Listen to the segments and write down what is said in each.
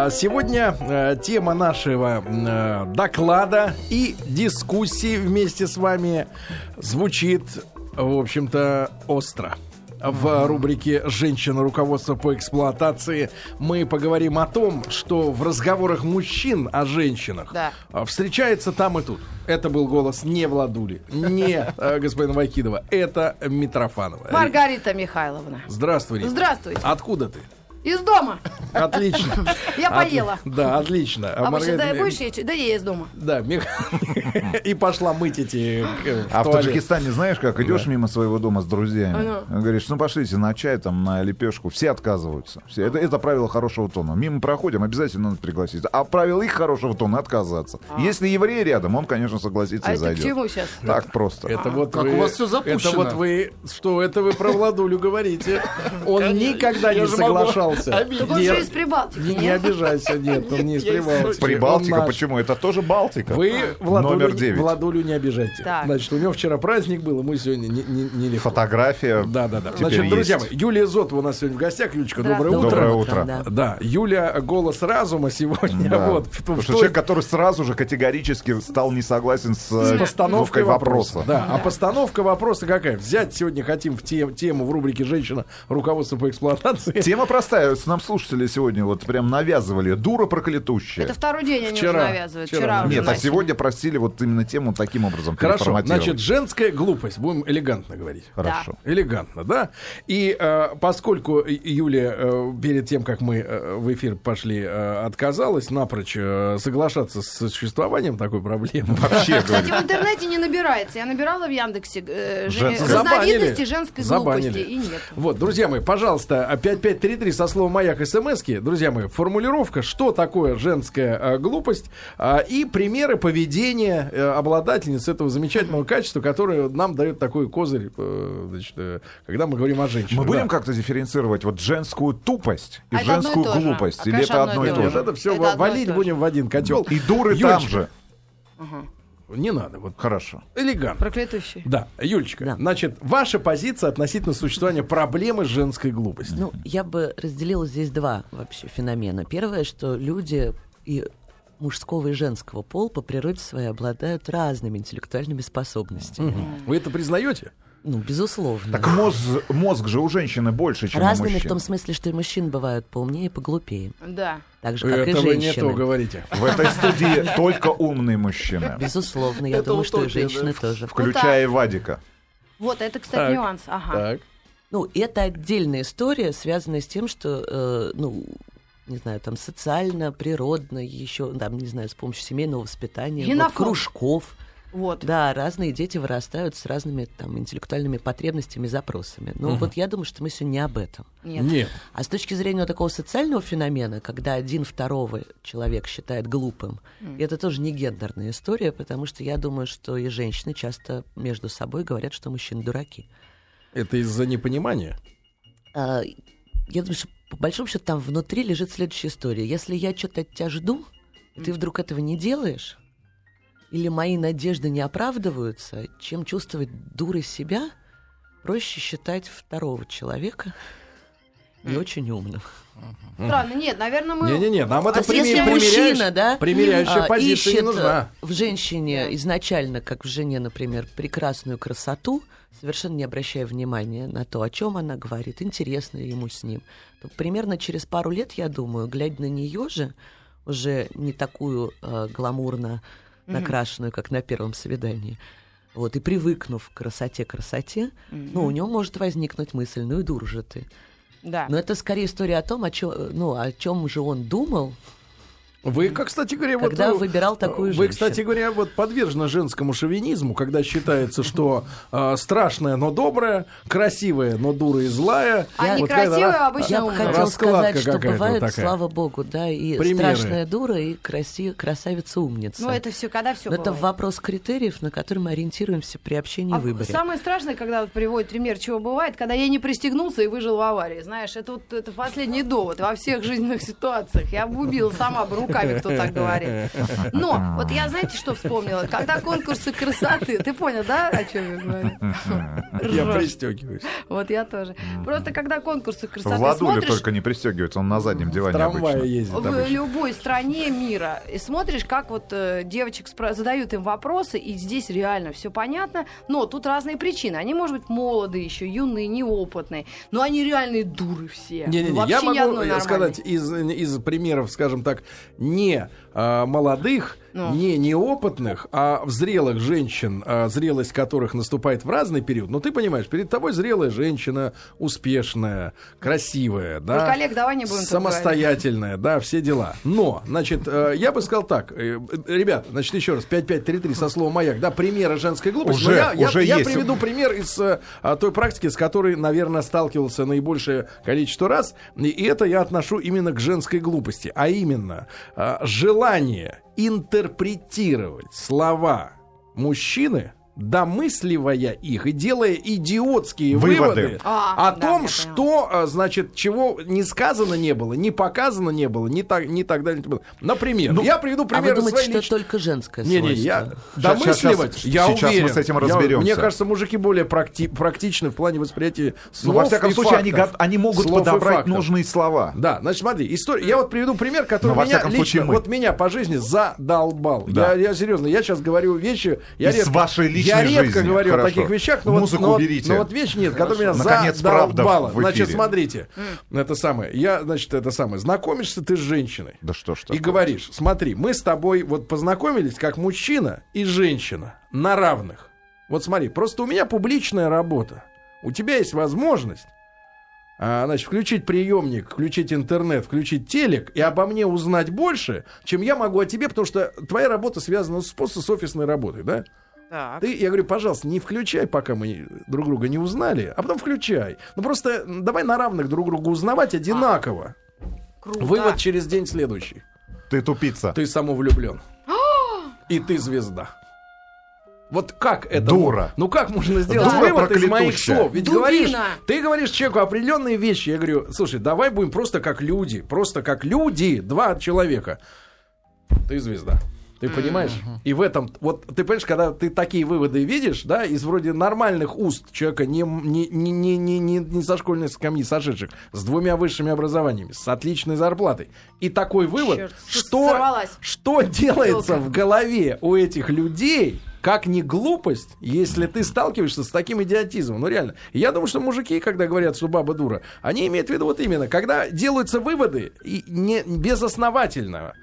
А сегодня э, тема нашего э, доклада и дискуссии вместе с вами звучит, в общем-то, остро. В рубрике «Женщина. Руководство по эксплуатации» мы поговорим о том, что в разговорах мужчин о женщинах Да. а, встречается там и тут. Это был голос не Владули, не э, господина Вайкидова, это Митрофанова. Маргарита Михайловна. Здравствуй, Рита. Здравствуйте. Откуда ты? Из дома. Отлично. Я поела. Да, отлично. А Маргарита будешь есть? Да я из дома. Да, и пошла мыть эти э, А в. Таджикистане, знаешь, как идешь мимо своего дома с друзьями, говоришь, ну пошлите на чай, там, на лепешку, все отказываются. Все. Это, это правило хорошего тона. Мимо проходим, обязательно надо пригласить. А правило их хорошего тона отказаться. Если еврей рядом, он, конечно, согласится А и это зайдет. чему сейчас? Так просто. Это вот Как вы, у вас Это запущено. вот вы, что это вы про Владулю говорите? Он никогда не соглашался. Обидеть. Так он же из Прибалтики, не, обижайся, нет, он не из Прибалтики. Прибалтика, почему? Это тоже Балтика. Вы Владулю, Номер не- 9. Владулю не обижайте. Так. Значит, у него вчера праздник был, ему сегодня не, не, не легко. Фотография. Да, да, да. Значит, друзья мои, Юлия Зотова у нас сегодня в гостях. Юлечка, доброе утро. Доброе утро. Да. Да, Юля голос разума сегодня. Да. Вот, в, Потому в что человек, который сразу же категорически стал не согласен с, с э, постановкой вопроса. вопроса. Да, а постановка вопроса какая? Взять сегодня хотим в те- тему в рубрике «Женщина. Руководство по эксплуатации». Тема простая. С нам слушатели сегодня вот прям навязывали. Дура проклятущая. Это второй день они Вчера. уже навязывают. Вчера Вчера, уже Нет, а начали. сегодня просили вот именно тему таким образом Хорошо, значит, женская глупость. Будем элегантно говорить. Хорошо. Элегантно, да? И э, поскольку Юлия э, перед тем, как мы э, в эфир пошли, э, отказалась напрочь э, соглашаться с существованием такой проблемы. Вообще, Кстати, в интернете не набирается. Я набирала в Яндексе э, же- Женская. разновидности женской Забанили. глупости. И нет. Вот, друзья мои, пожалуйста, 5533 со словом «Маяк» смски. Друзья мои, формулировка, что такое женская э, глупость а, и примеры поведения э, обладательниц этого замечательного качества, которое нам дает такой козырь, э, значит, э, когда мы говорим о женщинах. Мы будем Да. как-то дифференцировать вот женскую тупость и А и женскую же. глупость? А, Или конечно, это одно и и то же. же? это все Это и валить же. будем в один котел. И дуры там Юлечка, же. Не надо, вот Хорошо. элегантно. Проклятущий. Да, Юлечка, Да. значит, ваша позиция относительно существования проблемы женской глупостью. Ну, я бы разделила здесь два вообще феномена. Первое, что люди и мужского и женского пол по природе своей обладают разными интеллектуальными способностями. Вы это признаете? Ну, безусловно. Так мозг, мозг же у женщины больше, чем у Разными мужчин. в том смысле, что и мужчин бывают поумнее и поглупее. Да. Так же, как Это и вы не женщины. то говорите. В этой студии только умные мужчины, Безусловно, я думаю, что и женщины тоже. включая Вадика. Вот, это, кстати, нюанс. Ага. Так. Ну, это отдельная история, связанная с тем, что, э, ну, не знаю, там социально, природно, еще, там, не знаю, с помощью семейного воспитания, вот, кружков. Вот. Да, разные дети вырастают с разными там интеллектуальными потребностями, запросами. Но вот я думаю, что мы сегодня не об этом. Нет. Нет. А с точки зрения вот такого социального феномена, когда один второго человек считает глупым, это тоже не гендерная история, потому что я думаю, что и женщины часто между собой говорят, что мужчины дураки. Это из-за непонимания? А, я думаю, что по большому счету там внутри лежит следующая история. Если я что-то от тебя жду, и ты вдруг этого не делаешь, или мои надежды не оправдываются, чем чувствовать дурой себя, проще считать второго человека не очень умным. Странно, нет, наверное, мы... Не-не-не, нам это А если пример- мужчина, примеряющая- да, примеряющая а, позиция не ищет нужна. э, в женщине изначально, как в жене, например, прекрасную красоту, совершенно не обращая внимания на то, о чем она говорит, интересно ли ему с ним, то примерно через пару лет, я думаю, глядя на нее же, уже не такую э, гламурно накрашенную, как на первом свидании, вот, и привыкнув к красоте-красоте, ну, у него может возникнуть мысль, ну и дур же ты. Да. Но это скорее история о том, о чем, ну, о чем же он думал, Вы, как, кстати говоря, вот... Когда э, выбирал такую Вы, женщину. кстати говоря, вот подвержены женскому шовинизму, когда считается, что э, страшная, но добрая, красивая, но дура и злая. А Вот некрасивая когда- обычно Я бы Раскладка сказать, что бывает, такая. слава богу, да, и Примеры. страшная дура, и краси... красавица-умница. Ну, это все, когда все Но это вопрос критериев, на которые мы ориентируемся при общении и выборе. Самое страшное, когда вот приводит пример, чего бывает, когда я не пристегнулся и выжил в аварии. Знаешь, это вот это последний довод во всех жизненных ситуациях. Я бы убила сама бы руками, кто так говорит. Но вот я, знаете, что вспомнила? Когда конкурсы красоты, ты понял, да, о чем я говорю? Я пристегиваюсь. Вот я тоже. Просто когда конкурсы красоты Владуля смотришь, только не пристегивается, он на заднем диване обычно. ездит в обычно. любой стране мира и смотришь, как вот э, девочек задают им вопросы, и здесь реально все понятно, но тут разные причины. Они, может быть, молодые еще, юные, неопытные, но они реальные дуры все. Не-не-не, Вообще я ни могу э, сказать из, из примеров, скажем так, не а, молодых, Ну. не неопытных, а в зрелых женщин, а, зрелость которых наступает в разный период. Ну, ты понимаешь, перед тобой зрелая женщина, успешная, красивая, да, Про коллег давай не будем самостоятельная, да, все дела. Но, значит, э, я бы сказал так, э, ребят, значит, еще раз, 5533 со словом «маяк», да, примеры женской глупости. Уже- Но я, я- уже я есть. приведу пример из э, а, той практики, с которой, наверное, сталкивался наибольшее количество раз. И это я отношу именно к женской глупости. А именно, желание интерпретировать слова мужчины, домысливая их и делая идиотские Выводы. выводы, А, о да, том, я что, а, значит, чего не сказано не было, не показано не было, не так, не так далее. Например, Ну, я приведу А пример вы из думаете, что личной- только женское не, не, я домысливать, щас, я сейчас мы уверен. с этим Я- разберемся. мне кажется, мужики более практи- практичны в плане восприятия Ну, слов во всяком и случае, они, фактов. они могут Слов и подобрать нужные слова. Да, значит, смотри, история. Я вот приведу пример, который Но во меня всяком лично, случае мы. вот меня по жизни задолбал. Да. Я, я серьезно, я сейчас говорю вещи, я Из редко, вашей личной я редко жизни. говорю Хорошо. о таких вещах, но Музыку вот, но, уберите. но вот вещь нет, которая меня Наконец, правда задолбала. Значит, смотрите, это самое, я, значит, это самое, знакомишься ты с женщиной. Да что ж И такое? говоришь, смотри, мы с тобой вот познакомились как мужчина и женщина на равных. Вот смотри, просто у меня публичная работа. У тебя есть возможность а, значит, включить приемник, включить интернет, включить телек и обо мне узнать больше, чем я могу о тебе, потому что твоя работа связана с, с офисной работой, да? Так. Ты, я говорю, пожалуйста, не включай, пока мы друг друга не узнали, а потом включай. Ну просто давай на равных друг друга узнавать одинаково. Круто. Вывод через день следующий. Ты тупица. Ты самовлюблен. И ты звезда. Вот как это? Дура. Ну как можно сделать Дура вывод из моих слов? Ведь Дубина. говоришь, ты говоришь человеку определенные вещи. Я говорю, слушай, давай будем просто как люди. Просто как люди, два человека. Ты звезда. Ты понимаешь? И в этом, вот ты понимаешь, когда ты такие выводы видишь, да, из вроде нормальных уст человека, не, не, не, не, не, не, не со школьной скамьи сошедших, с двумя высшими образованиями, с отличной зарплатой. И такой вывод, Чёрт, что, сорвалась. что делается Ёлка. в голове у этих людей, как не глупость, если ты сталкиваешься с таким идиотизмом. Ну, реально. Я думаю, что мужики, когда говорят, что баба дура, они имеют в виду вот именно, когда делаются выводы и не безосновательно.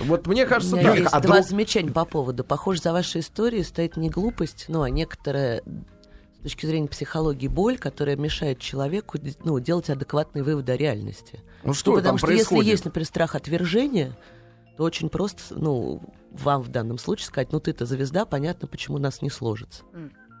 Вот мне У кажется, меня так. есть а два друг- замечания по поводу. Похоже, за вашей историей стоит не глупость, ну, а некоторая с точки зрения психологии боль, которая мешает человеку ну, делать адекватные выводы о реальности. Ну что потому там что происходит? если есть, например, страх отвержения, то очень просто, ну, вам в данном случае сказать, ну ты-то звезда, понятно, почему у нас не сложится.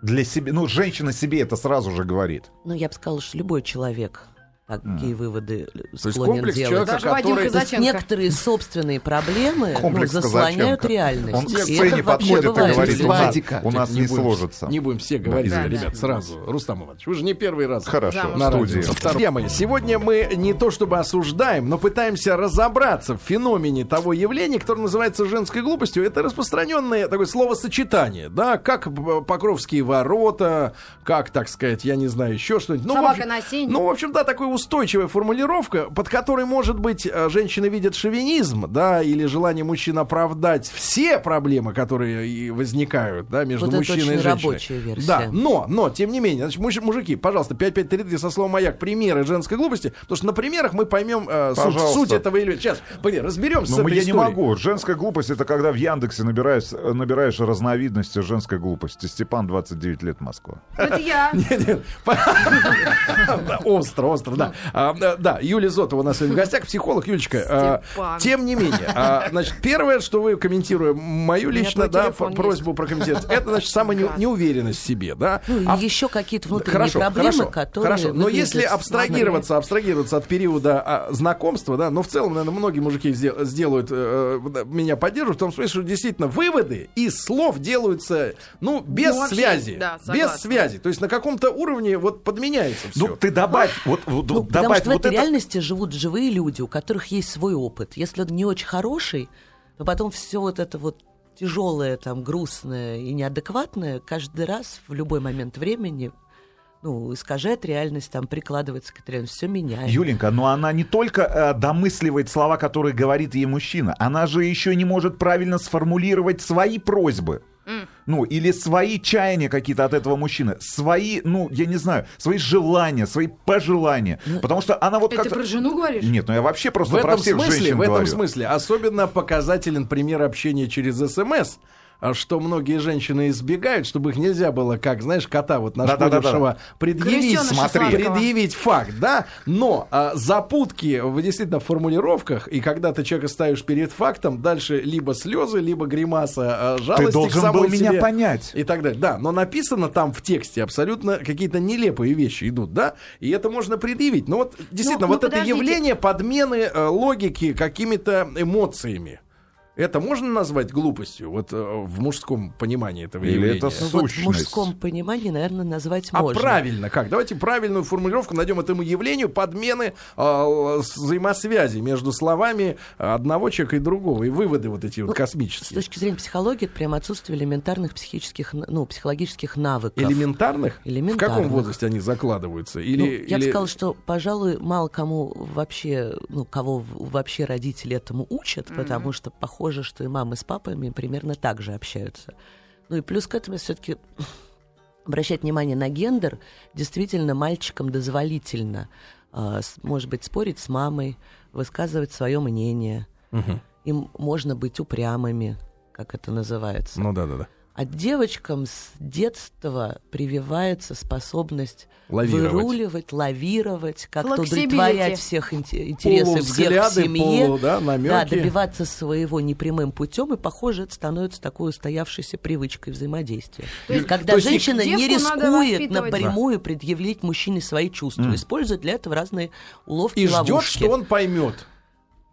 Для себя, ну, женщина себе это сразу же говорит. Ну, я бы сказала, что любой человек такие выводы То есть склонен комплекс делать. человека, Даже который... То есть некоторые собственные проблемы ну, заслоняют Казаченко. реальность. Он к сцене подходит и говорит, у у нас, у нас не, будем, сложится. Не будем все говорить, Да, ребят, да. сразу. Рустам Иванович, вы же не первый раз. Хорошо, Да, в на студии. мои, сегодня мы не то чтобы осуждаем, но пытаемся разобраться в феномене того явления, которое называется женской глупостью. Это распространенное такое словосочетание, да, как п- Покровские ворота, как, так сказать, я не знаю, еще что-нибудь. Ну, в Собака общем- на сене. Ну, в общем, да, такая устойчивая формулировка, под которой, может быть, э, женщины видят шовинизм, да, или желание мужчин оправдать все проблемы, которые и возникают, да, между Вот это мужчиной и женщиной. рабочая версия. Да, но, но, тем не менее, значит, муж- мужики, пожалуйста, 5533 со словом «маяк», примеры женской глупости, потому что на примерах мы поймем э, суть, суть этого или... Сейчас, погоди, разберемся с Ну, этой я не историей. могу. Женская глупость это когда в Яндексе набираешь, набираешь разновидности женской глупости. Степан 29 лет Москва. Это я. Нет, нет. Остро, остро, да. А, да. Да, Юлия Зотова у нас сегодня в гостях, психолог. Юлечка, а, тем не менее, а, значит, первое, что вы, комментируя мою лично, да, просьбу прокомментировать, это, значит, самая не- неуверенность в себе, да. Ну, А еще какие-то внутренние Хорошо, проблемы, хорошо, которые хорошо. Но если абстрагироваться, абстрагироваться от периода а, знакомства, да, но в целом, наверное, многие мужики сдел- сделают, э, меня поддерживают, в том смысле, что действительно выводы из слов делаются, ну, без Ну, вообще, связи. да, без связи. То есть на каком-то уровне вот подменяется все. Ну, ты добавь, вот, вот, Ну, потому что в вот этой это. реальности живут живые люди, у которых есть свой опыт. Если он не очень хороший, то потом все вот это вот тяжелое, там, грустное и неадекватное каждый раз в любой момент времени ну, искажает реальность, там, прикладывается к этой реальности, все меняет. Юленька, но она не только э, домысливает слова, которые говорит ей мужчина, она же еще не может правильно сформулировать свои просьбы. Ну, или свои чаяния какие-то от этого мужчины, свои, ну, я не знаю, свои желания, свои пожелания. Потому что она вот Это как-то... про жену говоришь? Нет, ну я вообще просто В про этом всех смысле, женщин в этом говорю. смысле особенно показателен пример общения через СМС. А что многие женщины избегают, чтобы их нельзя было, как, знаешь, кота вот Да-да-да-да. нашкодившего предъявить, смотри. предъявить факт, да, но а, запутки в действительно в формулировках, и когда ты человека ставишь перед фактом, дальше либо слезы, либо гримаса а, жалости Ты к должен самой был меня себе понять. и так далее. Да, но написано там в тексте абсолютно какие-то нелепые вещи идут, да, и это можно предъявить. Но вот действительно, ну, вот это подождите. явление подмены э, логики какими-то эмоциями. Это можно назвать глупостью, вот э, в мужском понимании этого Или явления? это Ну, вот в сущность. мужском понимании, наверное, назвать А можно. правильно как? Давайте правильную формулировку найдем этому явлению подмены э, с- взаимосвязи между словами одного человека и другого. И выводы вот эти вот Ну, С космические. точки зрения психологии, это прям отсутствие элементарных психических, ну, психологических навыков. Элементарных? В каком Элементарных. возрасте они закладываются? Или, Ну, я бы или- сказала, что, пожалуй, мало кому вообще, ну, кого вообще родители этому учат, потому что похоже, что и мамы с папами примерно так же общаются. Ну и плюс к этому все-таки обращать внимание на гендер, действительно мальчикам дозволительно, а, может быть, спорить с мамой, высказывать свое мнение. Мгм. Им можно быть упрямыми, как это называется. Ну да, да, да. А девочкам с детства прививается способность Лавировать. выруливать, лавировать, как-то удовлетворять всех инте- интересы всех в семье. полу, да, намеки. Да, добиваться своего непрямым путем, и, похоже, это становится такой устоявшейся привычкой взаимодействия. То есть- Когда то есть женщина не рискует напрямую предъявить мужчине свои чувства, использует для этого разные уловки И ждет, ловушки. что он поймет.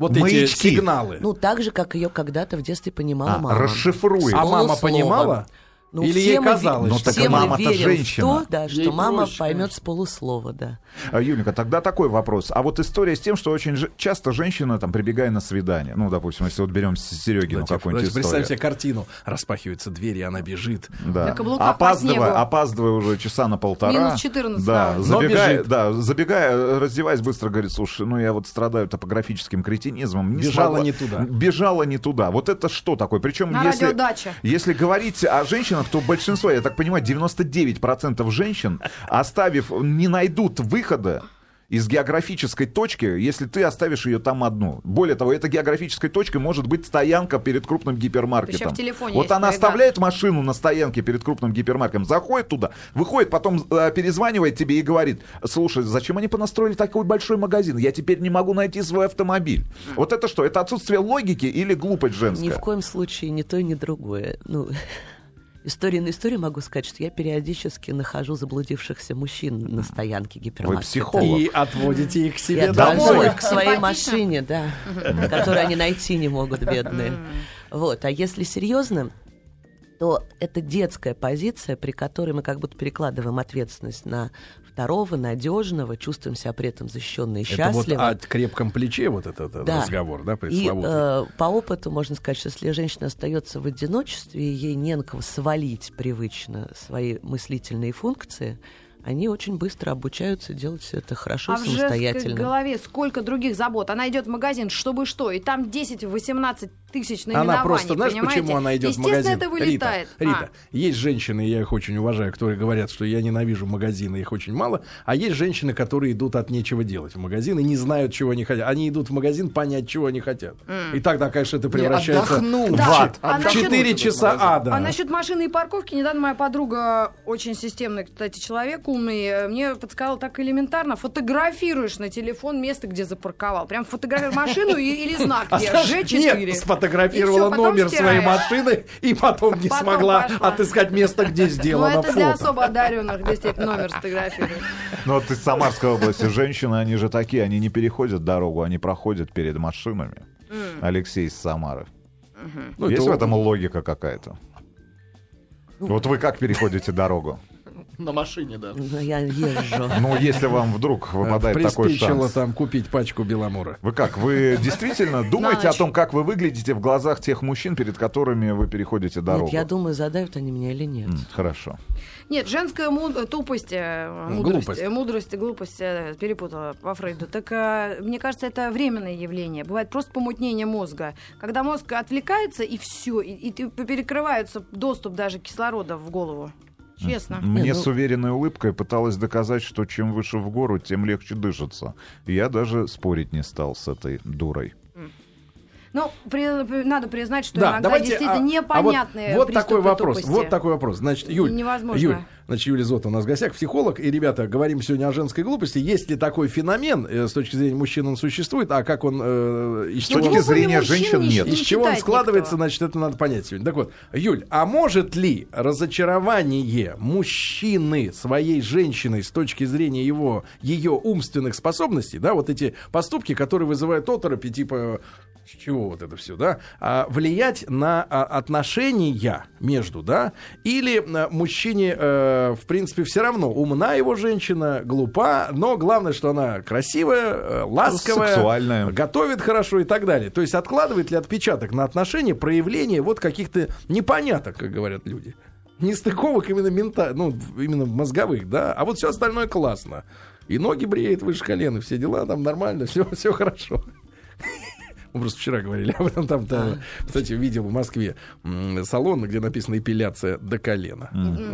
Вот Маячки. эти сигналы. Ну, так же, как ее когда-то в детстве понимала А, мама. расшифрует. а мама понимала? Ну, Или ей казалось, Ну, так мама-то женщина. то, да, что мама поймет с полуслова, да. А, Юленька, тогда такой вопрос. А вот история с тем, что очень же- часто женщина, там, прибегая на свидание, ну, допустим, если вот берем Серегину Давайте, какую-нибудь давайте представим себе историю. картину. Распахиваются двери, она бежит. Да. Опаздывая, опаздывая уже часа на полтора. Минус 14 Да, улице. забегая, Но бежит. да, забегая, э, раздеваясь, быстро говорит, слушай, ну я вот страдаю топографическим кретинизмом. Не Бежала смогла- не туда. Бежала не туда. Вот это что такое? Причем На если, радиодаче. если говорить о женщинах, то большинство, я так понимаю, 99% женщин, оставив, не найдут выхода из географической точки, если ты оставишь ее там одну. Более того, этой географической точкой может быть стоянка перед крупным гипермаркетом. Причем в телефоне вот она навигатор. оставляет машину на стоянке перед крупным гипермаркетом, заходит туда, выходит, потом э, перезванивает тебе и говорит, слушай, зачем они понастроили такой большой магазин? Я теперь не могу найти свой автомобиль. Вот это что? Это отсутствие логики или глупость женская? Ни в коем случае ни то, ни другое. Ну, история на историю могу сказать, что я периодически нахожу заблудившихся мужчин на стоянке гипермаркета. психолог. И отводите их к себе Я домой. отвожу их к своей машине, да, которую они найти не могут, бедные. Вот, а если серьезно, то это детская позиция, при которой мы как будто перекладываем ответственность на второго, надежного, чувствуем себя при этом защищенно и Это вот счастливо. о крепком плече вот этот Да. разговор, да, И э, по опыту можно сказать, что если женщина остается в одиночестве, и ей не на кого свалить привычно свои мыслительные функции, они очень быстро обучаются делать все это хорошо А и в женской самостоятельно. голове сколько других забот. Она идет в магазин, чтобы что, и там 10-18 тысяч наименований, Она просто, знаешь, понимаете? почему она идет в Естественно, магазин? это вылетает. Рита, Рита, А. есть женщины, я их очень уважаю, которые говорят, что я ненавижу магазины, их очень мало. А есть женщины, которые идут от нечего делать в магазин и не знают, чего они хотят. Они идут в магазин понять, чего они хотят. И тогда, конечно, это превращается в Да. ад. А В насчет- 4 часа ада. А насчет машины и парковки, недавно моя подруга, очень системный, кстати, человек умный, э, мне подсказала так элементарно. Фотографируешь на телефон место, где запарковал. Прям фотографируешь машину и- или знак А где, знаешь, Ж4. Сфотографировала номер своей стираешь. машины и потом не Потом смогла пошла. отыскать место, где Ну, сделано это для фото. особо одаренных, действительно, номер сфотографируешь. Ну вот из Самарской области женщины, они же такие, они не переходят дорогу, они проходят перед машинами. Алексей из Самары. Ну, Есть это в этом логика какая-то? Вот вы как переходите дорогу? На машине, да. Ну, я езжу. Ну, если вам вдруг выпадает такой шанс. там купить пачку Беломора. Вы как, вы действительно думаете о том, как вы выглядите в глазах тех мужчин, перед которыми вы переходите дорогу? Нет, я думаю, задают они меня или нет. Хорошо. Нет, женская му- тупость, э, мудрость, Глупость. э, мудрость и глупость э, перепутала по Фрейду. Так э, мне кажется, это временное явление. Бывает просто помутнение мозга. Когда мозг отвлекается, и все, и, и перекрывается доступ даже кислорода в голову. Честно. Мне Не, ну- с уверенной улыбкой пыталась доказать, что чем выше в гору, тем легче дышится. И я даже спорить не стал с этой дурой. Ну, при- надо признать, что Да, иногда давайте. действительно а- а непонятные вот, вот такой вопрос. тупости. Вот такой вопрос. Значит, Юль, Невозможно. Юль, значит, Юлия Зота у нас в гостях, психолог. И, ребята, говорим сегодня о женской глупости. Есть ли такой феномен, э, с точки зрения мужчин он существует, а как он... э, из С чего точки зрения женщин не- нет. не из чего он складывается, никто. значит, это надо понять сегодня. Так вот, Юль, а может ли разочарование мужчины своей женщиной с точки зрения его, ее умственных способностей, да, вот эти поступки, которые вызывают оторопи, типа, с чего вот это все, да, а, влиять на а, отношения между, да, или а, мужчине, э, в принципе, все равно умна его женщина, глупа, но главное, что она красивая, э, ласковая, Сексуальная. готовит хорошо и так далее. То есть откладывает ли отпечаток на отношения проявление вот каких-то непоняток, как говорят люди. Нестыковок именно мента, ну, именно мозговых, да, а вот все остальное классно. И ноги бреет выше колена, все дела там нормально, все, все хорошо. Мы просто вчера говорили об этом. Там, там, кстати, видел в Москве салон, где написано эпиляция до колена.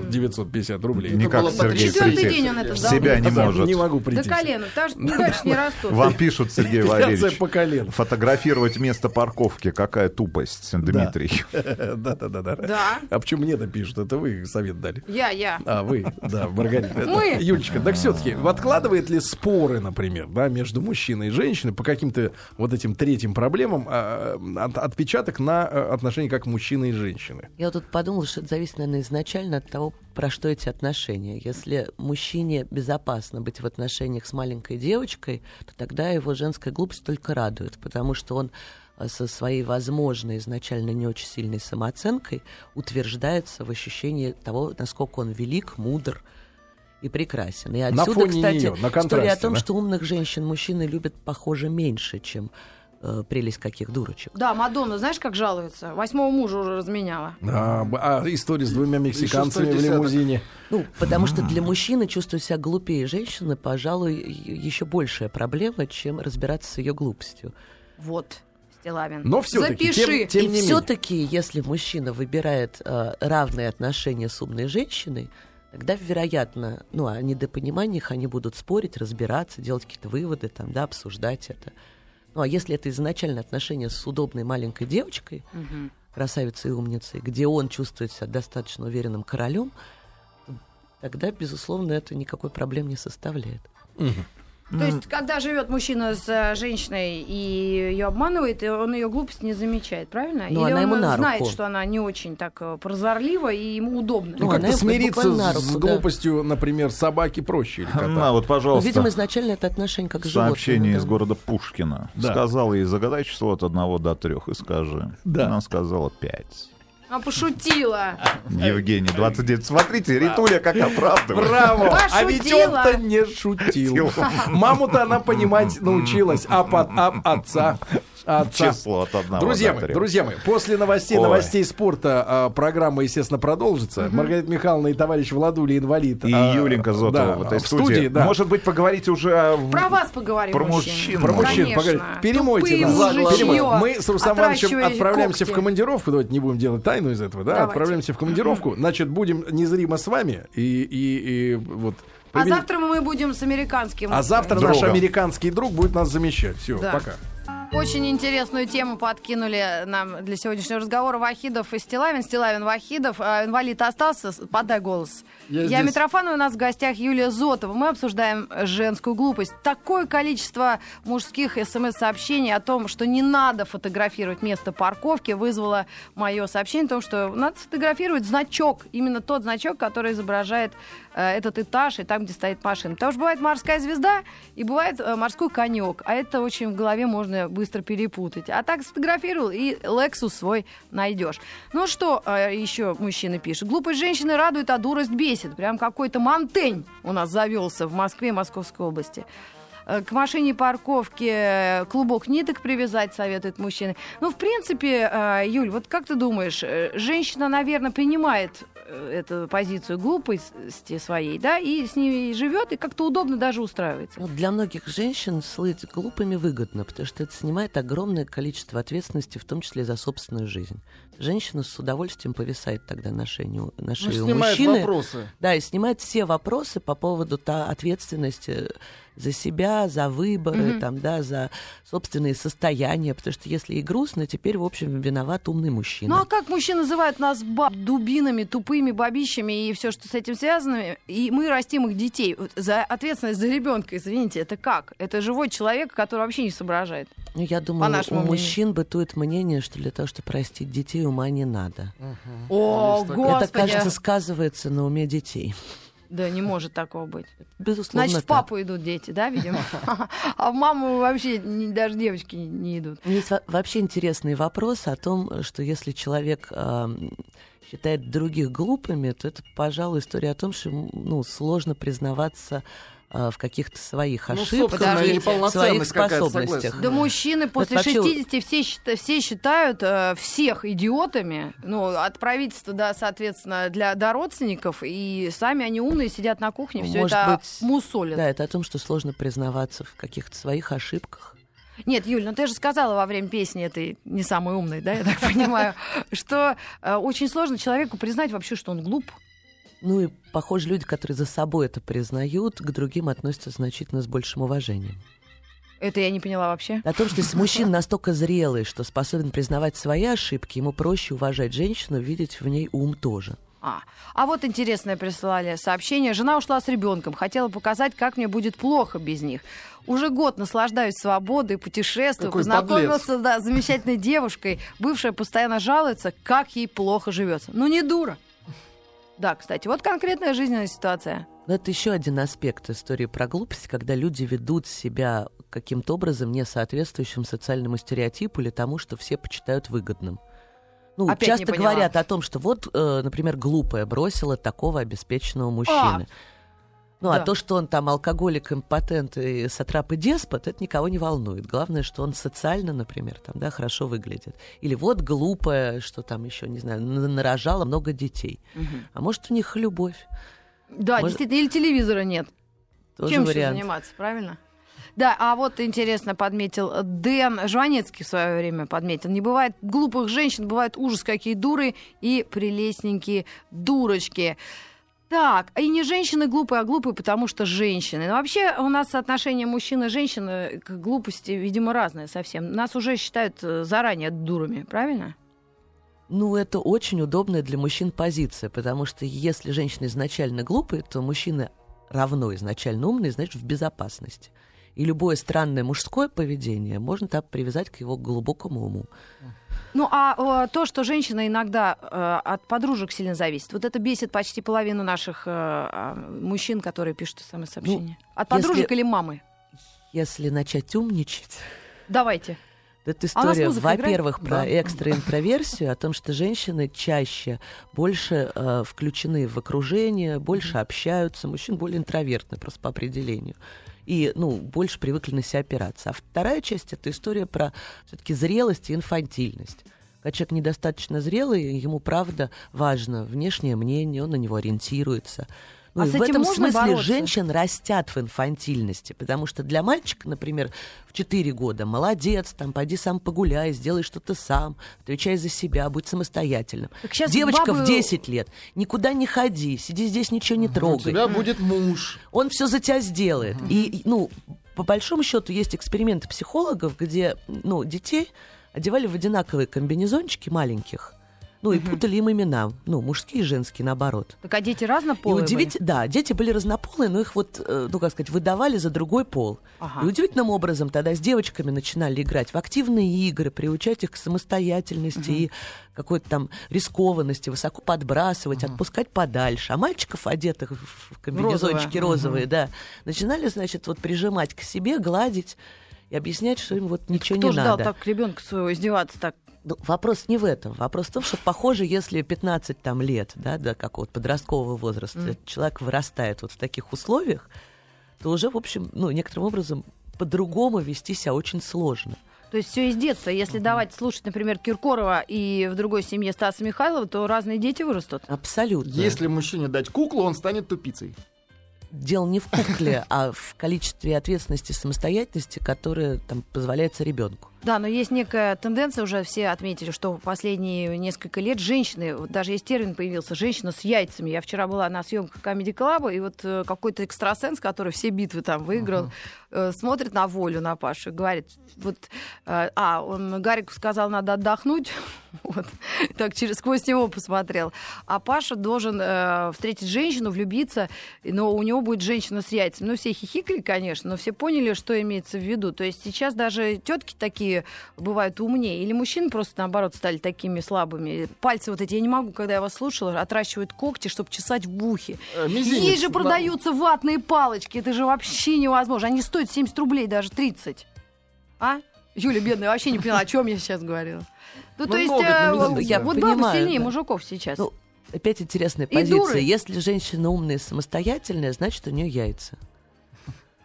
950 рублей. Никак было Сергей Четвертый прийти день он это в забыл. себя не Да, может. Не могу До прийти. колена, потому что дальше не растут. Вам пишут, Сергей Валерьевич, по колену. фотографировать место парковки. Какая тупость, Дмитрий. Да-да-да. Да. А почему мне это пишут? Это вы совет дали. Я, я. А, вы, да, Маргарита. Мы. Юлечка, так все-таки, откладывает ли споры, например, да, между мужчиной и женщиной по каким-то вот этим третьим проблемам а, от- отпечаток на а, отношения как мужчины и женщины? Я вот тут подумала, что это зависит, наверное, изначально от того, про что эти отношения. Если мужчине безопасно быть в отношениях с маленькой девочкой, то тогда его женская глупость только радует, потому что он э, со своей возможной изначально не очень сильной самооценкой утверждается в ощущении того, насколько он велик, мудр и прекрасен. И На отсюда, фоне кстати, неё, на история о том, да? что умных женщин мужчины любят, похоже, меньше, чем э, прелесть каких дурочек. Да, Мадонна, знаешь, как жалуется? Восьмого мужа уже разменяла. А, а история с двумя мексиканцами в лимузине. Ну, потому что для мужчины чувствовать себя глупее женщины, пожалуй, еще большая проблема, чем разбираться с ее глупостью. Вот, Стилавин. Но всё-таки, Запиши. тем- тем и не менее. все-таки, если мужчина выбирает э, равные отношения с умной женщиной, тогда, вероятно, ну, о недопониманиях они будут спорить, разбираться, делать какие-то выводы, там, да, обсуждать это. Ну, а если это изначально отношения с удобной маленькой девочкой, Мгм. красавицей и умницей, где он чувствует себя достаточно уверенным королем, тогда, безусловно, это никакой проблем не составляет. То есть, когда живет мужчина с э, женщиной и ее обманывает, он ее глупость не замечает, правильно? Ну, Или она он ему на знает, руку. что она не очень так э, прозорлива и ему удобно. Ну, Ну, как-то смириться с руку, да. глупостью, например, собаки проще или кота. На, вот, Ну, пожалуйста. видимо, изначально это отношение как к животному. Сообщение да. из города Пушкина. Да. Сказала ей загадай число от одного до трех и скажи. Да. Она сказала пять. А пошутила. Евгений, 29. Смотрите, Ритуля как оправдывает. Браво! А ведь он-то не шутил. Маму-то она понимать научилась, а, по- а отца... а отца. Число от одного Друзья до мои, друзья мои, после новостей, Ой. новостей спорта а, программа, естественно, продолжится. Маргарита Михайловна и товарищ Владуля инвалид. И а, Юленька Зотова да, в этой в студии. студии, да. Может быть, поговорите уже. Про вас поговорим, Про мужчин. Про мужчин Конечно. поговорить. Перемойте Тупые нас. Перемойте. Мы с Русланом Ивановичем отправляемся когти. в командировку. Давайте не будем делать тайну из этого, да? Давайте. Отправляемся в командировку. Значит, будем незримо с вами. И, и, и вот... А повели- завтра мы будем с американским. А завтра наш Другом. американский друг будет нас замещать. Все, Да. пока. Очень интересную тему подкинули нам для сегодняшнего разговора Вахидов и Стилавин. Стилавин Вахидов. А, инвалид остался. Подай голос. Я Я, здесь. Митрофанова, у нас в гостях Юлия Зотова. Мы обсуждаем женскую глупость. Такое количество мужских смс-сообщений о том, что не надо фотографировать место парковки, вызвало мое сообщение о том, что надо сфотографировать значок. Именно тот значок, который изображает э, этот этаж и там, где стоит машина. Потому что бывает морская звезда и бывает э, морской конек. А это очень в голове можно быстро перепутать. А так сфотографировал и Lexus свой найдешь. Ну что э, еще мужчины пишут? Глупость женщины радует, а дурость бесит. Прям какой-то мантень у нас завелся в Москве и Московской области. Э, К машине парковки клубок ниток привязать, советует мужчины. Ну, в принципе, э, Юль, вот как ты думаешь, э, женщина, наверное, принимает э, эту позицию глупости своей, да, и с ней живет, и как-то удобно даже устраивается. Ну, для многих женщин слыть глупыми выгодно, потому что это снимает огромное количество ответственности, в том числе за собственную жизнь. Женщина с удовольствием повисает тогда на шее, у- на Ну, шее у снимает мужчины. вопросы. Да, и снимает все вопросы по поводу та ответственности за себя, за выборы, Мгм. там, да, за собственные состояния. Потому что если и грустно, теперь, в общем, виноват умный мужчина. Ну а как мужчины называют нас баб дубинами, тупыми бабищами и все, что с этим связано, и мы растим их детей. За ответственность за ребенка, извините, это как? Это живой человек, который вообще не соображает. Ну, я думаю, у мнению. мужчин бытует мнение, что для того, чтобы простить детей, ума не надо. О, Есть такое. господи! Это, кажется, сказывается на уме детей. Да, не может такого быть. Безусловно, Значит, в так. папу идут дети, да, видимо? А в маму вообще даже девочки не- идут. Есть во- вообще интересный вопрос о том, что если человек считает других глупыми, то это, пожалуй, история о том, что ему, ну, сложно признаваться в каких-то своих Ну, ошибках, собственная подождите. своих способностях. Да мужчины после вообще- 60 все, счита- все считают э, всех идиотами, ну, от правительства, да, соответственно, для, до родственников, и сами они умные, сидят на кухне, все это быть, мусолят. Да, это о том, что сложно признаваться в каких-то своих ошибках. Нет, Юль, ну ты же сказала во время песни этой не самой умной, да, я так понимаю, что э, очень сложно человеку признать вообще, что он глуп. Ну и, похоже, люди, которые за собой это признают, к другим относятся значительно с большим уважением. Это я не поняла вообще. О том, что если мужчина настолько зрелый, что способен признавать свои ошибки, ему проще уважать женщину, видеть в ней ум тоже. А, а вот интересное прислали сообщение. Жена ушла с ребенком, хотела показать, как мне будет плохо без них. Уже год наслаждаюсь свободой, путешествую, Какой познакомился да, с замечательной девушкой. Бывшая постоянно жалуется, как ей плохо живется. Ну не дура. Да, кстати, вот конкретная жизненная ситуация. Но это еще один аспект истории про глупость, когда люди ведут себя каким-то образом не соответствующим социальному стереотипу или тому, что все почитают выгодным. Ну, Опять часто говорят о том, что вот, э, например, глупая бросила такого обеспеченного мужчины. Ну, а да. то, что он там алкоголик, импотент и сатрап и деспот, это никого не волнует. Главное, что он социально, например, там, да, хорошо выглядит. Или вот глупая, что там еще, не знаю, нарожала много детей. А может, у них любовь. Да, Может- действительно, или телевизора нет. Тоже Чем еще вариант. заниматься, правильно? Да, а вот интересно подметил Дэн Жванецкий в свое время подметил. Не бывает глупых женщин, бывают ужас какие дуры и прелестненькие дурочки. Так, и не женщины глупые, а глупые, потому что женщины. Но вообще у нас соотношение мужчин и женщин э, к глупости, видимо, разное совсем. Нас уже считают э, заранее дурами, правильно? Ну, это очень удобная для мужчин позиция, потому что если женщина изначально глупая, то мужчина равно изначально умный, значит, в безопасности. И любое странное мужское поведение можно так привязать к его глубокому уму. Ну, а э, то, что женщина иногда э, от подружек сильно зависит, вот это бесит почти половину наших э, а, мужчин, которые пишут самое сообщение. от если- подружек или мамы? Если начать умничать, Давайте. Это А история, играет? во-первых, про Да. экстраинтроверсию, о том, что женщины чаще больше э, включены в окружение, больше общаются, мужчин более интровертны просто по определению. И, ну, больше привыкли на себя опираться. А вторая часть — это история про все-таки зрелость и инфантильность. Когда человек недостаточно зрелый, ему, правда, важно внешнее мнение, он на него ориентируется. Ну, А и с в этим этом можно смысле бороться? женщин растят в инфантильности, потому что для мальчика, например, в 4 года молодец, там, пойди сам погуляй, сделай что-то сам, отвечай за себя, будь самостоятельным. Девочка бабы- в 10 лет, никуда не ходи, сиди здесь, ничего не У трогай. тебя будет муж. Он все за тебя сделает. И, и, ну, по большому счету, есть эксперименты психологов, где, ну, детей одевали в одинаковые комбинезончики маленьких, ну, и путали им имена, ну, мужские и женские, наоборот. Так а дети разные И полы удивительно, да, дети были разнополые, но их вот, э, ну, как сказать, выдавали за другой пол. Ага. И удивительным образом тогда с девочками начинали играть в активные игры, приучать их к самостоятельности и какой-то там рискованности, высоко подбрасывать, отпускать подальше. А мальчиков, одетых в комбинезончики Розовые. розовые, да, начинали, значит, вот прижимать к себе, гладить и объяснять, что им вот ничего Кто не ждал надо. так ребенка своего издеваться так? Ну, вопрос не в этом. Вопрос в том, что, похоже, если 15 там, лет, да, до какого-то подросткового возраста, человек вырастает вот в таких условиях, то уже, в общем, ну, некоторым образом по-другому вести себя очень сложно. То есть все из детства. Если давать слушать, например, Киркорова и в другой семье Стаса Михайлова, то разные дети вырастут. Абсолютно. Если мужчине дать куклу, он станет тупицей. Дело не в кукле, а в количестве ответственности и самостоятельности, которая там позволяется ребенку. Да, но есть некая тенденция, уже все отметили, что в последние несколько лет женщины, вот даже есть термин появился, женщина с яйцами. Я вчера была на съемках Comedy Club, и вот э, какой-то экстрасенс, который все битвы там выиграл, э, смотрит на волю, на Пашу, и говорит, вот, э, а, он Гарику сказал, надо отдохнуть, вот, так через сквозь него посмотрел. А Паша должен э, встретить женщину, влюбиться, но у него будет женщина с яйцами. Ну, все хихикали, конечно, но все поняли, что имеется в виду. То есть сейчас даже тетки такие бывают умнее, или мужчины просто, наоборот, стали такими слабыми. Пальцы вот эти, я не могу, когда я вас слушала, отращивают когти, чтобы чесать в ухе. Э, мизинец, Есть же да. продаются ватные палочки, это же вообще невозможно. Они стоят 70 рублей, даже 30. А? Юля, бедная, вообще не поняла, о чем я сейчас говорила. Ну, то Ну, есть, ноготь на э. Я вот бабы сильнее да. мужиков сейчас. Ну, опять интересная И позиция. дуры. Если женщина умная и самостоятельная, значит, у нее яйца.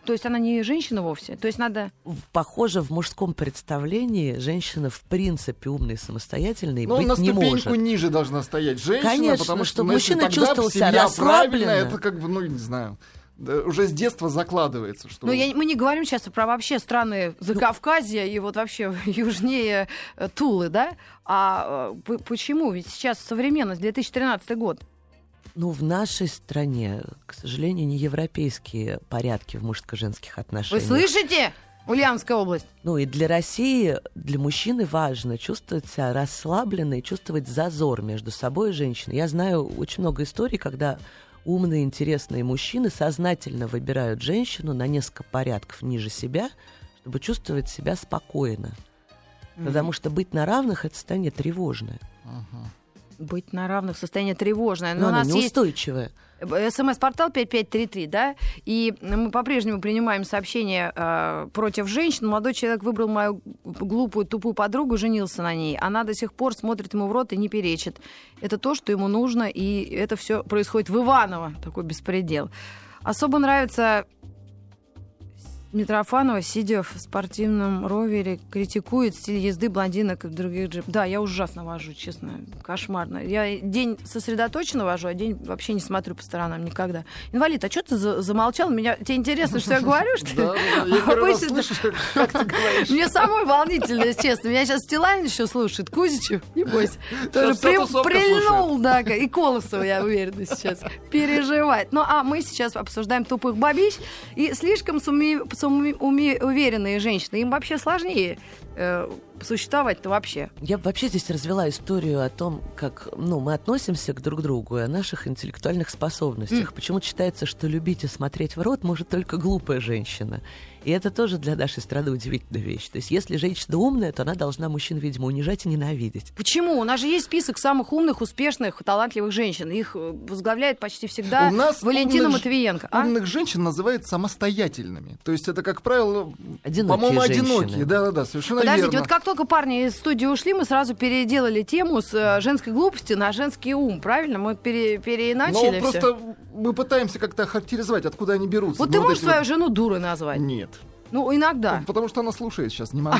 То есть она не женщина вовсе. То есть надо... Похоже, в мужском представлении женщина в принципе умная и самостоятельная Ну, быть на не ступеньку может. ниже должна стоять женщина, Конечно, потому что чтобы ну, мужчина чувствовал себя расслабленно. это как бы, ну, не знаю, да, уже с детства закладывается, что... Ну, я, мы не говорим сейчас про вообще страны Закавказья и вот вообще южнее э, Тулы, да? А э, почему? Ведь сейчас современность, 2013 год. Ну, в нашей стране, к сожалению, не европейские порядки в мужско-женских Вы отношениях. слышите? Ульяновская область. Ну и для России, для мужчины важно чувствовать себя расслабленно и чувствовать зазор между собой и женщиной. Я знаю очень много историй, когда умные, интересные мужчины сознательно выбирают женщину на несколько порядков ниже себя, чтобы чувствовать себя спокойно. Потому что быть на равных это состояние тревожное. Быть на равных состояние тревожное. Но Но у нас есть неустойчивое. СМС-портал 5533, да, и мы по-прежнему принимаем сообщения э, против женщин. Молодой человек выбрал мою глупую, тупую подругу, женился на ней. Она до сих пор смотрит ему в рот и не перечит. Это то, что ему нужно, и это все происходит в Иваново, такой беспредел. Особо нравится Митрофанова, сидя в спортивном ровере, критикует стиль езды блондинок и других джип. Да, я ужасно вожу, честно, кошмарно. Я день сосредоточенно вожу, а день вообще не смотрю по сторонам никогда. Инвалид, а что ты за- замолчал? Меня... Тебе интересно, что я говорю, что раз Обычно- как ты говоришь. Мне самой волнительно, если честно. Меня сейчас Стилайн еще слушает. Кузичев. Тоже вся при- тусовка прильнул, да, и Колосова, я уверена, сейчас переживает. Ну, а мы сейчас обсуждаем тупых бабищ. И слишком суми- уверенные женщины, им вообще сложнее э, существовать-то вообще. Я вообще здесь развела историю о том, как ну, мы относимся к друг другу и о наших интеллектуальных способностях. Почему-то считается, что любить и смотреть в рот может только глупая женщина. И это тоже для нашей страны удивительная вещь. То есть если женщина умная, то она должна мужчин, видимо, унижать и ненавидеть. Почему? У нас же есть список самых умных, успешных, талантливых женщин. Их э, возглавляет почти всегда У нас Валентина умных Матвиенко. А? Умных женщин называют самостоятельными. То есть это, как правило, Одинокие по-моему, женщины. одинокие. Да-да-да, совершенно Подождите, верно. вот как только парни из студии ушли, мы сразу переделали тему с э, женской глупости на женский ум, правильно? Мы пере, переиначили всё. просто мы пытаемся как-то охарактеризовать, откуда они берутся. Вот ты Ну, можешь эти вот- свою жену дурой назвать? Нет. Ну, иногда. Потому что она слушает сейчас, не могу.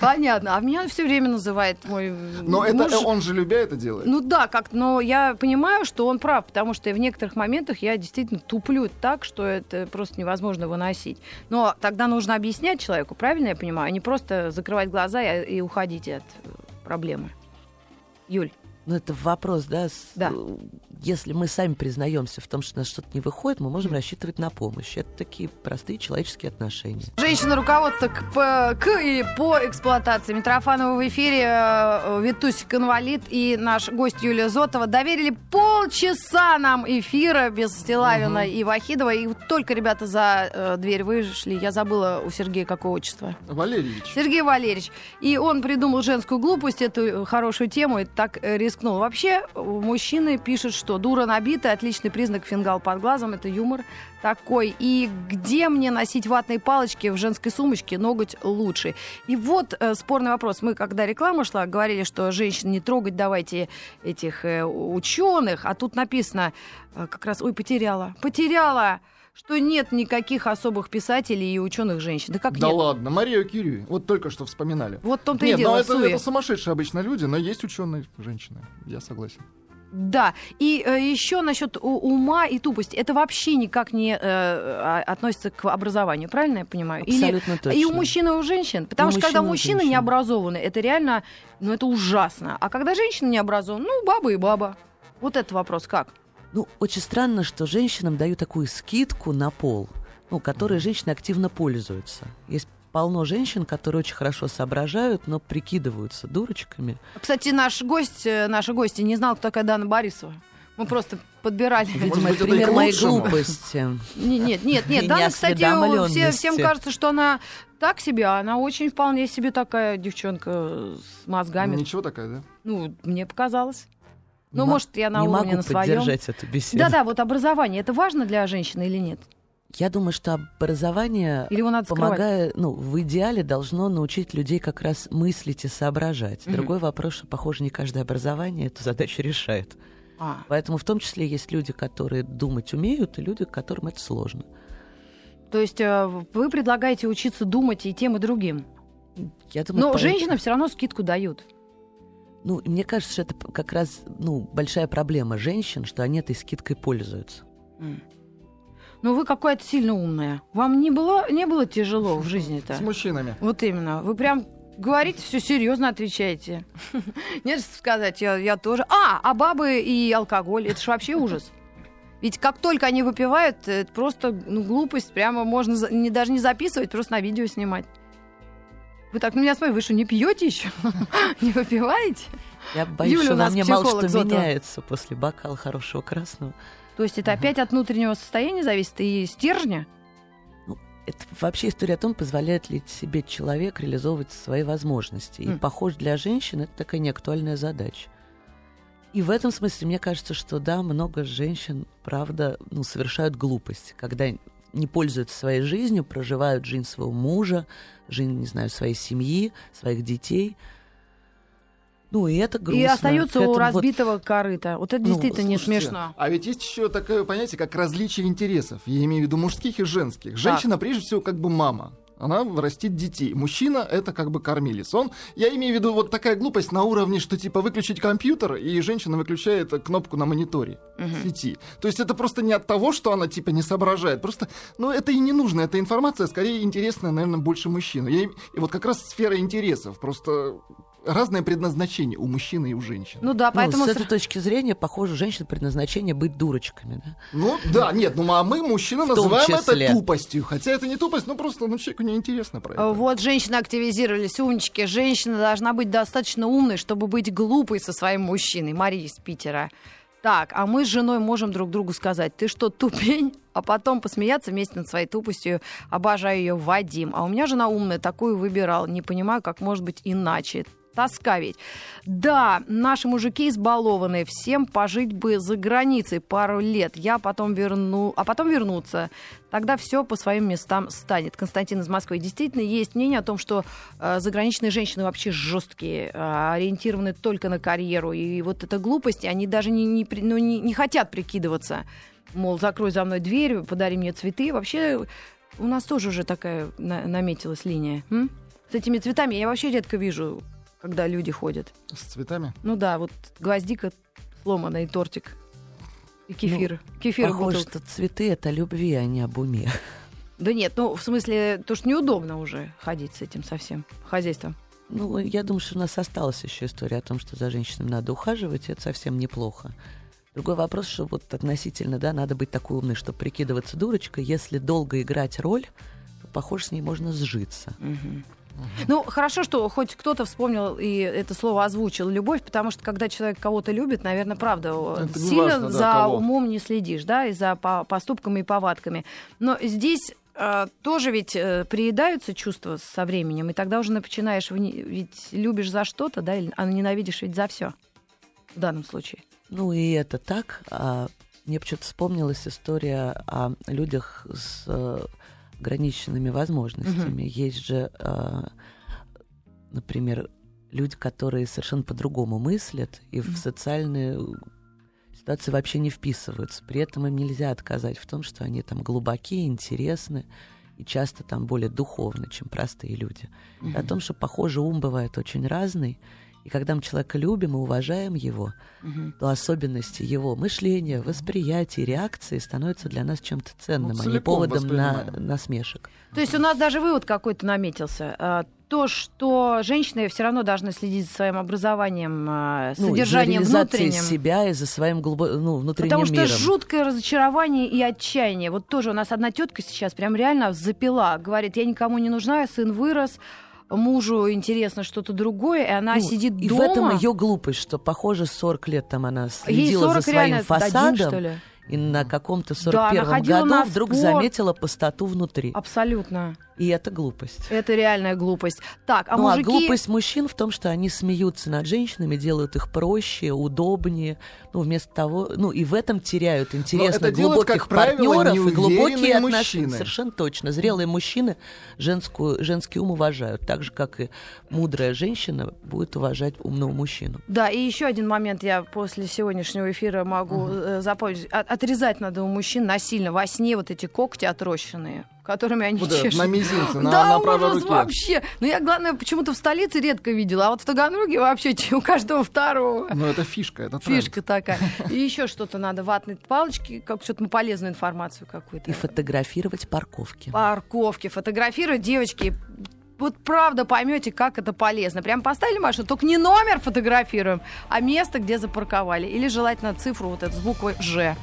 Понятно. А меня все время называет мой Но это он же любя это делает. Ну да, как, но я понимаю, что он прав, потому что в некоторых моментах я действительно туплю так, что это просто невозможно выносить. Но тогда нужно объяснять человеку, правильно я понимаю, а не просто закрывать глаза и, и уходить от э, проблемы. Юль. Ну, это вопрос, да, Да. э, Если мы сами признаемся в том, что у нас что-то не выходит, мы можем рассчитывать на помощь. Это такие простые человеческие отношения. Женщина руководство к, по- к и по эксплуатации. Митрофанова в эфире, э, Витусик инвалид и наш гость Юлия Зотова доверили полчаса нам эфира без Стилавина и Вахидова. И вот только ребята за э, дверь вышли, я забыла у Сергея какое отчество. Валерьевич. Сергей Валерьевич. И он придумал женскую глупость, эту хорошую тему, и так э, рискнул. Вообще, э, мужчины пишут, что? Дура набитая, отличный признак фингал под глазом, это юмор такой. И где мне носить ватные палочки в женской сумочке, ноготь лучше? И вот э, спорный вопрос. Мы, когда реклама шла, говорили, что женщин не трогать давайте этих э, ученых, а тут написано э, как раз, ой, потеряла, потеряла что нет никаких особых писателей и ученых женщин. Да как Да нет? ладно, Мария Кюри, вот только что вспоминали. Вот в том-то и Нет, дело. ну это, это сумасшедшие обычно люди, но есть ученые женщины, я согласен. Да, и э, еще насчет ума и тупости. Это вообще никак не э, а- относится к образованию, правильно я понимаю? Абсолютно точно. И у мужчин, и у женщин. Потому И у что когда и мужчины не образованы, это реально, ну это ужасно. А когда женщина не образована, ну баба и баба. Вот это вопрос как? Ну, очень странно, что женщинам дают такую скидку на пол, ну, которой женщины активно пользуются. Есть полно женщин, которые очень хорошо соображают, но прикидываются дурочками. Кстати, наш гость, э, наша гостья не знал, кто такая Дана Борисова. Мы просто подбирали. Видимо, быть, это пример моей глупости. Не- Нет, нет, нет. Дана, кстати, все, всем кажется, что она так себе, а она очень вполне себе такая девчонка с мозгами. Ничего такая, да? Ну, мне показалось. Ну, мо- может, я на не уровне могу на своем. поддержать эту беседу. Да-да, вот образование, это важно для женщины или нет? Я думаю, что образование Или его надо скрывать? помогая, ну, в идеале должно научить людей как раз мыслить и соображать. Мгм. Другой вопрос, что, похоже, не каждое образование эту задачу решает. А, Поэтому в том числе есть люди, которые думать умеют, и люди, которым это сложно. то есть э, вы предлагаете учиться думать и тем, и другим. Я думаю, Но по- женщинам все равно скидку дают. Ну, мне кажется, что это как раз ну, большая проблема женщин, что они этой скидкой пользуются. М. Ну, вы какая-то сильно умная. Вам не было, не было тяжело в жизни-то? С мужчинами. Вот именно. Вы прям говорите, все серьезно отвечаете. Нет, что сказать, я, я тоже. А, а бабы и алкоголь, это же вообще ужас. Ведь как только они выпивают, это просто ну, глупость, прямо можно за- не, даже не записывать, просто на видео снимать. Вы так на меня смотрите, вы что, не пьете еще? Не выпиваете? Я боюсь, Юля что у на нас мне мало что Зотова. меняется после бокала хорошего красного. То есть это опять от внутреннего состояния зависит и стержня? Это вообще история о том, позволяет ли себе человек реализовывать свои возможности. И, М. похоже, для женщин это такая неактуальная задача. И в этом смысле мне кажется, что да, много женщин, правда, ну, совершают глупость, когда не пользуются своей жизнью, проживают жизнь своего мужа, жизнь, не знаю, своей семьи, своих детей. Ну, и это грустно. И остаются К у этому вот- разбитого корыта. Вот это Ну, действительно не Слушайте, смешно. А ведь есть еще такое понятие, как различие интересов. Я имею в виду мужских и женских. Женщина, прежде всего, как бы мама. Она растит детей. Мужчина — это как бы кормилец. Он, я имею в виду вот такая глупость на уровне, что типа выключить компьютер, и женщина выключает кнопку на мониторе Мгм. сети. То есть это просто не от того, что она типа не соображает. Просто, ну это и не нужно. Эта информация скорее интересная, наверное, больше мужчину. Я, и вот как раз сфера интересов. Просто разное предназначение у мужчины и у женщины. Ну да, Ну, поэтому... с сра- этой точки зрения, похоже, женщин предназначение быть дурочками. Да? Ну да, нет, ну а мы, мужчины, В называем числе. это тупостью. Хотя это не тупость, ну просто ну, человеку неинтересно про это. Вот женщины активизировались, умнички. Женщина должна быть достаточно умной, чтобы быть глупой со своим мужчиной. Мария из Питера. Так, а мы с женой можем друг другу сказать, ты что, тупень? А потом посмеяться вместе над своей тупостью. Обожаю ее, Вадим. А у меня жена умная, такую выбирал. Не понимаю, как может быть иначе. Тоска ведь. Да, наши мужики избалованные. Всем пожить бы за границей пару лет. Я потом верну... А потом вернуться. Тогда все по своим местам станет. Константин из Москвы. Действительно, есть мнение о том, что э, заграничные женщины вообще жесткие, э, ориентированы только на карьеру. И вот эта глупость, они даже не, не, ну, не, не хотят прикидываться. Мол, закрой за мной дверь, подари мне цветы. Вообще, у нас тоже уже такая на- наметилась линия. м? С этими цветами я вообще редко вижу, когда люди ходят. С цветами. Ну да, вот гвоздика сломанная и тортик. И кефир. кефир в Похоже, бутылке. что цветы — это о любви, а не об уме. Да нет, ну в смысле, то, что неудобно уже ходить с этим совсем хозяйством. Ну, я думаю, что у нас осталась еще история о том, что за женщинами надо ухаживать, и это совсем неплохо. Другой вопрос, что вот относительно, да, надо быть такой умной, чтобы прикидываться дурочкой. Если долго играть роль, то, похоже, с ней можно сжиться. Ну, хорошо, что хоть кто-то вспомнил и это слово озвучил любовь, потому что когда человек кого-то любит, наверное, правда, Это не сильно важно, да, за кого. умом не следишь, да, и за по- поступками и повадками. Но здесь э, тоже ведь э, приедаются чувства со временем, и тогда уже начинаешь, ведь любишь за что-то, да, или- а ненавидишь ведь за все в данном случае. Ну и это так. А мне почему-то вспомнилась история о людях с э, ограниченными возможностями. Есть же, э, например, люди, которые совершенно по-другому мыслят и в социальные ситуации вообще не вписываются. При этом им нельзя отказать в том, что они там глубокие, интересны и часто там более духовны, чем простые люди. И о том, что, похоже, ум бывает очень разный, и когда мы человека любим и уважаем его, то особенности его мышления, восприятия, реакции становятся для нас чем-то ценным, Ну, а не поводом на насмешек. То есть у нас даже вывод какой-то наметился. А, То, что женщины все равно должны следить за своим образованием, а, Ну, содержанием за внутренним. себя и за своим глубо... ну, внутренним Потому что миром. жуткое разочарование и отчаяние. Вот тоже у нас одна тетка сейчас прям реально запила. Говорит, я никому не нужна, сын вырос, мужу интересно что-то другое, и она Ну, сидит и дома. в этом ее глупость, что, похоже, 40 лет там она Ей следила 40 за своим реально фасадом, что ли? И на каком-то Да, она 41-м ходила году вдруг спорт. заметила пустоту внутри. Абсолютно. И это глупость. Это реальная глупость. Так, а ну, мужики... а глупость мужчин в том, что они смеются над женщинами, делают их проще, удобнее, ну, вместо того, ну, и в этом теряют интерес на делают, глубоких правило, партнеров и глубокие неуверенные отношения. мужчины. Совершенно точно. Зрелые мужчины женскую, женский ум уважают, так же, как и мудрая женщина будет уважать умного мужчину. Да, и еще один момент я после сегодняшнего эфира могу э, запомнить. От- отрезать надо у мужчин насильно во сне вот эти когти отрощенные, которыми они Вот это, чешут. на мизинце, на, да, на правой ужас руке. вообще. Но я, главное, почему-то в столице редко видела, а вот в Таганроге вообще у каждого второго. Ну, это фишка, это тренд. Фишка такая. И еще что-то надо, ватные палочки, как что-то полезную информацию какую-то. И фотографировать парковки. Парковки, фотографировать, девочки. Вот правда поймете, как это полезно. Прям поставили машину, только не номер фотографируем, а место, где запарковали. Или желательно цифру вот эту с буквой «Ж».